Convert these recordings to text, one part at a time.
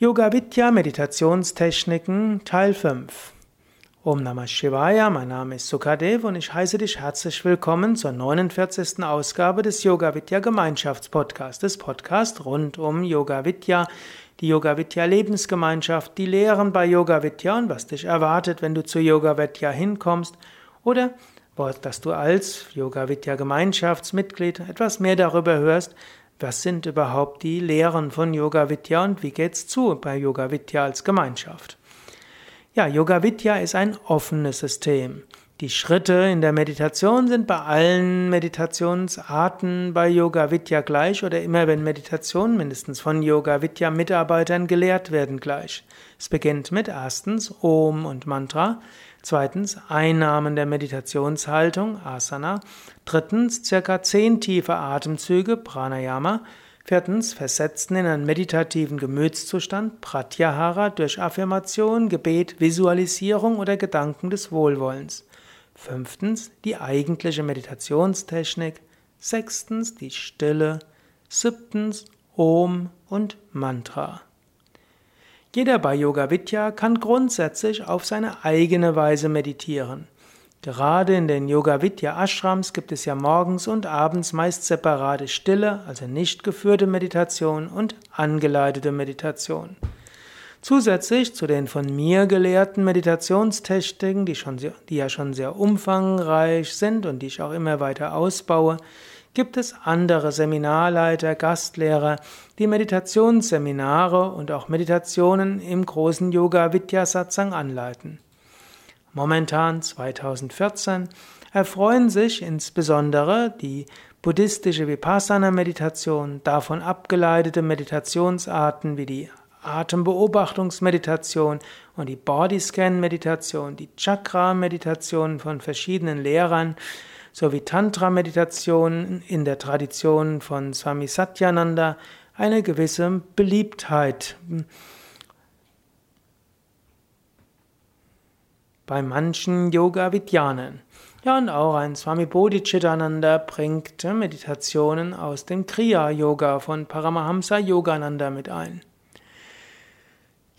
Yoga Vidya Meditationstechniken Teil 5 Om Namah Shivaya, mein Name ist Sukadev und ich heiße dich herzlich willkommen zur 49. Ausgabe des Yoga Vidya Gemeinschaftspodcasts, des Podcast rund um Yoga Vidya, die Yoga Vidya Lebensgemeinschaft, die Lehren bei Yoga Vidya und was dich erwartet, wenn du zu Yoga Vidya hinkommst oder dass du als Yoga Vidya Gemeinschaftsmitglied etwas mehr darüber hörst, was sind überhaupt die Lehren von Yoga Vidya und wie geht's zu bei Yoga Vidya als Gemeinschaft? Ja, Yoga Vidya ist ein offenes System. Die Schritte in der Meditation sind bei allen Meditationsarten bei Yoga Vidya gleich oder immer wenn Meditation mindestens von Yoga Vidya Mitarbeitern gelehrt werden gleich. Es beginnt mit erstens Om und Mantra, zweitens Einnahmen der Meditationshaltung Asana, drittens circa zehn tiefe Atemzüge Pranayama, Viertens, Versetzen in einen meditativen Gemütszustand, Pratyahara, durch Affirmation, Gebet, Visualisierung oder Gedanken des Wohlwollens. Fünftens die eigentliche Meditationstechnik. Sechstens die Stille. Siebtens Om und Mantra. Jeder bei Yoga Vidya kann grundsätzlich auf seine eigene Weise meditieren. Gerade in den Yoga Vidya Ashrams gibt es ja morgens und abends meist separate stille, also nicht geführte Meditation und angeleitete Meditation. Zusätzlich zu den von mir gelehrten Meditationstechniken, die, schon sehr, die ja schon sehr umfangreich sind und die ich auch immer weiter ausbaue, gibt es andere Seminarleiter, Gastlehrer, die Meditationsseminare und auch Meditationen im großen Yoga Vidya Satsang anleiten. Momentan 2014 erfreuen sich insbesondere die buddhistische Vipassana-Meditation, davon abgeleitete Meditationsarten wie die Atembeobachtungsmeditation und die Bodyscan-Meditation, die Chakra-Meditation von verschiedenen Lehrern sowie Tantra-Meditation in der Tradition von Swami Satyananda eine gewisse Beliebtheit bei manchen Yoga-Vidyanen. Ja, und auch ein Swami Bodhicitananda bringt Meditationen aus dem Kriya-Yoga von Paramahamsa Yogananda mit ein.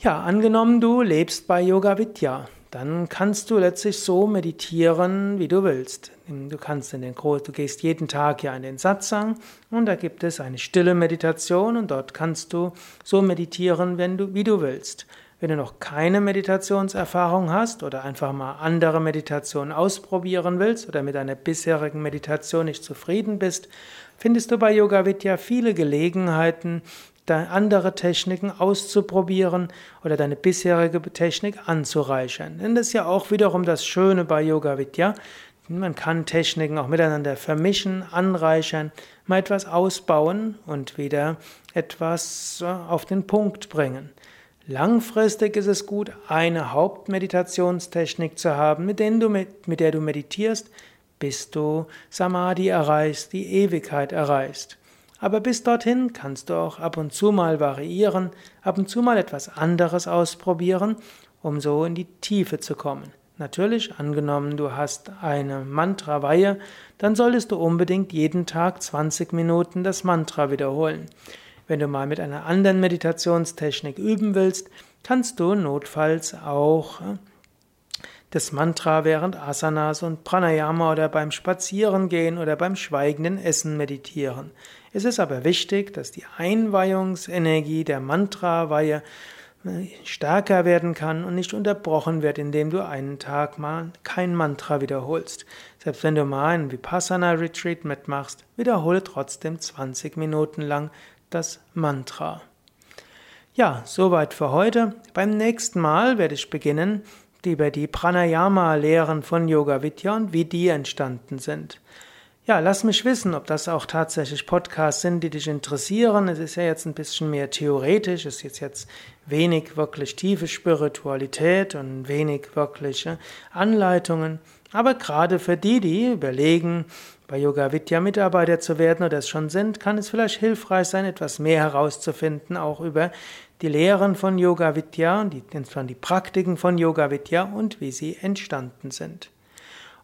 Ja, angenommen, du lebst bei Yoga Vidya, dann kannst du letztlich so meditieren, wie du willst. Du kannst in den du gehst jeden Tag ja in den Satsang und da gibt es eine stille Meditation und dort kannst du so meditieren, wenn du, wie du willst. Wenn du noch keine Meditationserfahrung hast oder einfach mal andere Meditationen ausprobieren willst oder mit deiner bisherigen Meditation nicht zufrieden bist, findest du bei Yoga Vidya viele Gelegenheiten, andere Techniken auszuprobieren oder deine bisherige Technik anzureichern. Denn das ist ja auch wiederum das Schöne bei Yoga Vidya. Man kann Techniken auch miteinander vermischen, anreichern, mal etwas ausbauen und wieder etwas auf den Punkt bringen. Langfristig ist es gut, eine Hauptmeditationstechnik zu haben, mit, du, mit der du meditierst, bis du Samadhi erreichst, die Ewigkeit erreichst. Aber bis dorthin kannst du auch ab und zu mal variieren, ab und zu mal etwas anderes ausprobieren, um so in die Tiefe zu kommen. Natürlich, angenommen, du hast eine Mantra-Weihe, dann solltest du unbedingt jeden Tag 20 Minuten das Mantra wiederholen. Wenn du mal mit einer anderen Meditationstechnik üben willst, kannst du notfalls auch äh, das Mantra während Asanas und Pranayama oder beim Spazierengehen oder beim schweigenden Essen meditieren. Es ist aber wichtig, dass die Einweihungsenergie der Mantra-Weihe äh, stärker werden kann und nicht unterbrochen wird, indem du einen Tag mal kein Mantra wiederholst. Selbst wenn du mal einen Vipassana-Retreat mitmachst, wiederhole trotzdem 20 Minuten lang das Mantra. Ja, soweit für heute. Beim nächsten Mal werde ich beginnen, über die Pranayama-Lehren von Yoga Vidya und wie die entstanden sind. Ja, lass mich wissen, ob das auch tatsächlich Podcasts sind, die dich interessieren. Es ist ja jetzt ein bisschen mehr theoretisch, es ist jetzt wenig wirklich tiefe Spiritualität und wenig wirkliche Anleitungen. Aber gerade für die, die überlegen, bei Yoga Vidya Mitarbeiter zu werden oder es schon sind, kann es vielleicht hilfreich sein, etwas mehr herauszufinden, auch über die Lehren von Yoga Vidya, die, die Praktiken von Yoga Vidya und wie sie entstanden sind.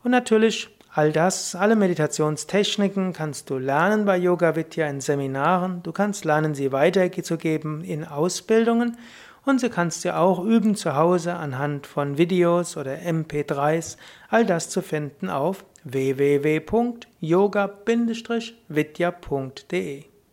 Und natürlich All das, alle Meditationstechniken kannst du lernen bei Yoga Vidya in Seminaren. Du kannst lernen, sie weiterzugeben in Ausbildungen und sie kannst du auch üben zu Hause anhand von Videos oder MP3s. All das zu finden auf www.yoga-vidya.de